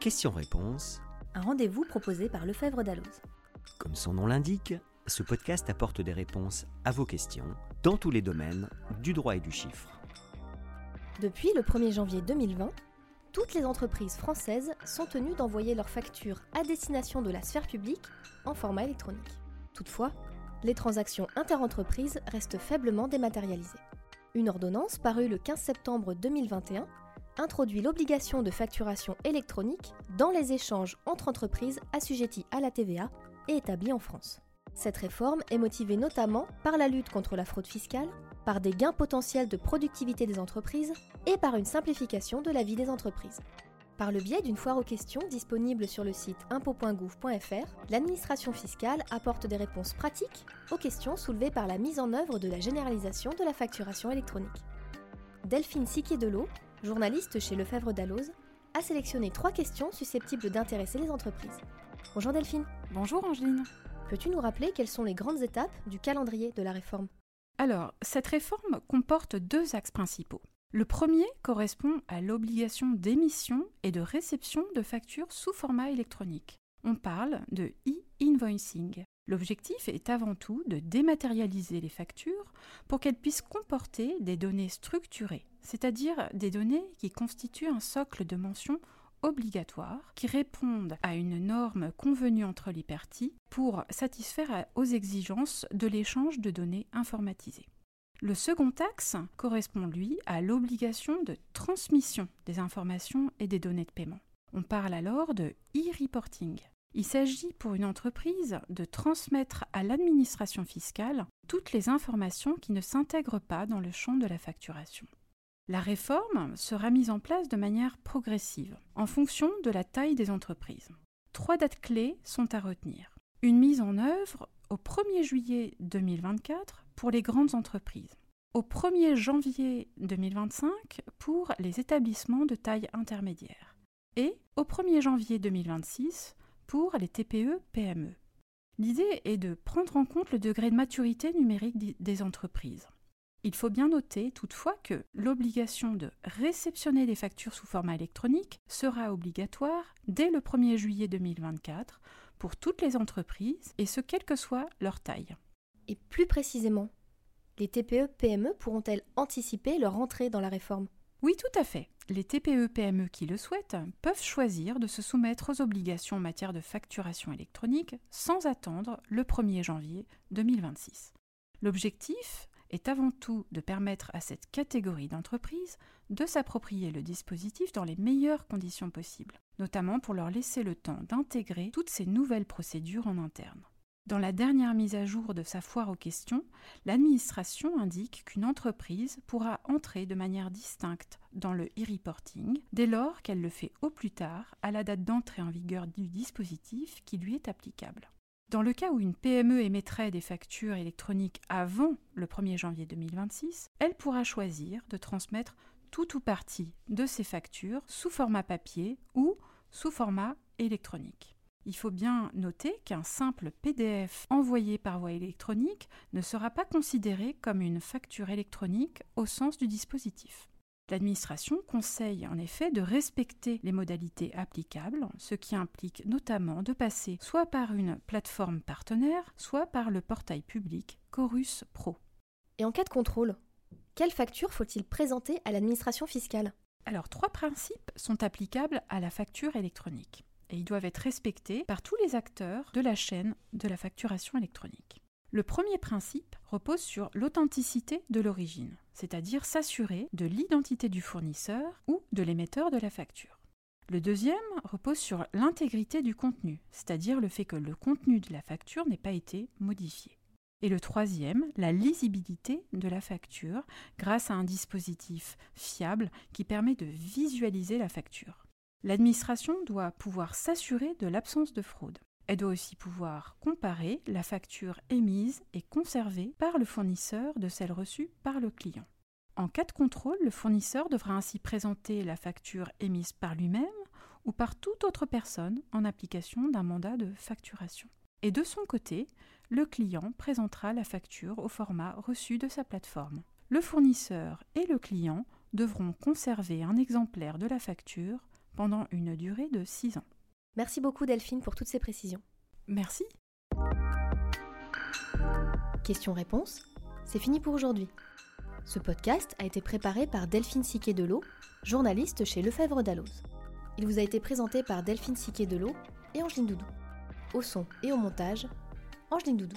Questions-réponses, Un rendez-vous proposé par Lefebvre Dalloz. comme son nom l'indique, ce podcast apporte des réponses à vos questions dans tous les domaines du droit et du chiffre. Depuis le 1er janvier 2020, toutes les entreprises françaises sont tenues d'envoyer leurs factures à destination de la sphère publique en format électronique. Toutefois, les transactions interentreprises restent faiblement dématérialisées. Une ordonnance parue le 15 septembre 2021 introduit l'obligation de facturation électronique dans les échanges entre entreprises assujetties à la TVA et établies en France. Cette réforme est motivée notamment par la lutte contre la fraude fiscale, par des gains potentiels de productivité des entreprises et par une simplification de la vie des entreprises. Par le biais d'une foire aux questions disponible sur le site impôt.gouv.fr, l'administration fiscale apporte des réponses pratiques aux questions soulevées par la mise en œuvre de la généralisation de la facturation électronique. Delphine Siquier-Delot, journaliste chez Lefebvre Dalloz, a sélectionné trois questions susceptibles d'intéresser les entreprises. Bonjour Delphine, Bonjour Angeline. peux-tu nous rappeler quelles sont les grandes étapes du calendrier de la réforme? Alors, cette réforme comporte deux axes principaux. Le premier correspond à l'obligation d'émission et de réception de factures sous format électronique. On parle de e-invoicing. L'objectif est avant tout de dématérialiser les factures pour qu'elles puissent comporter des données structurées, c'est-à-dire des données qui constituent un socle de mentions obligatoires qui répondent à une norme convenue entre les parties pour satisfaire aux exigences de l'échange de données informatisées. Le second axe correspond, lui, à l'obligation de transmission des informations et des données de paiement. On parle alors de e-reporting. Il s'agit pour une entreprise de transmettre à l'administration fiscale toutes les informations qui ne s'intègrent pas dans le champ de la facturation. La réforme sera mise en place de manière progressive, en fonction de la taille des entreprises. Trois dates clés sont à retenir. Une mise en œuvre au 1er juillet 2024 pour les grandes entreprises, au 1er janvier 2025 pour les établissements de taille intermédiaire et au 1er janvier 2026 pour les TPE-PME. L'idée est de prendre en compte le degré de maturité numérique des entreprises. Il faut bien noter toutefois que l'obligation de réceptionner des factures sous format électronique sera obligatoire dès le 1er juillet 2024 pour toutes les entreprises et ce quelle que soit leur taille. Et plus précisément, les TPE-PME pourront-elles anticiper leur entrée dans la réforme? Oui, tout à fait. Les TPE-PME qui le souhaitent peuvent choisir de se soumettre aux obligations en matière de facturation électronique sans attendre le 1er janvier 2026. L'objectif est avant tout de permettre à cette catégorie d'entreprises de s'approprier le dispositif dans les meilleures conditions possibles, notamment pour leur laisser le temps d'intégrer toutes ces nouvelles procédures en interne. Dans la dernière mise à jour de sa foire aux questions, l'administration indique qu'une entreprise pourra entrer de manière distincte dans le e-reporting dès lors qu'elle le fait au plus tard à la date d'entrée en vigueur du dispositif qui lui est applicable. Dans le cas où une PME émettrait des factures électroniques avant le 1er janvier 2026, elle pourra choisir de transmettre tout ou partie de ces factures sous format papier ou sous format électronique. Il faut bien noter qu'un simple PDF envoyé par voie électronique ne sera pas considéré comme une facture électronique au sens du dispositif. L'administration conseille en effet de respecter les modalités applicables, ce qui implique notamment de passer soit par une plateforme partenaire, soit par le portail public Chorus Pro. Et en cas de contrôle, quelle facture faut-il présenter à l'administration fiscale? Alors, trois principes sont applicables à la facture électronique et ils doivent être respectés par tous les acteurs de la chaîne de la facturation électronique. Le premier principe repose sur l'authenticité de l'origine, c'est-à-dire s'assurer de l'identité du fournisseur ou de l'émetteur de la facture. Le deuxième repose sur l'intégrité du contenu, c'est-à-dire le fait que le contenu de la facture n'ait pas été modifié. Et le troisième, la lisibilité de la facture grâce à un dispositif fiable qui permet de visualiser la facture. L'administration doit pouvoir s'assurer de l'absence de fraude. Elle doit aussi pouvoir comparer la facture émise et conservée par le fournisseur de celle reçue par le client. En cas de contrôle, le fournisseur devra ainsi présenter la facture émise par lui-même ou par toute autre personne en application d'un mandat de facturation. Et de son côté, le client présentera la facture au format reçu de sa plateforme. Le fournisseur et le client devront conserver un exemplaire de la facture pendant une durée de 6 ans. Merci beaucoup Delphine pour toutes ces précisions. Merci. Question-réponse, c'est fini pour aujourd'hui. Ce podcast a été préparé par Delphine Siquet-Delot, journaliste chez Lefebvre Dalloz. Il vous a été présenté par Delphine Siquet-Delot et Angeline Doudou. Au son et au montage, Angeline Doudou.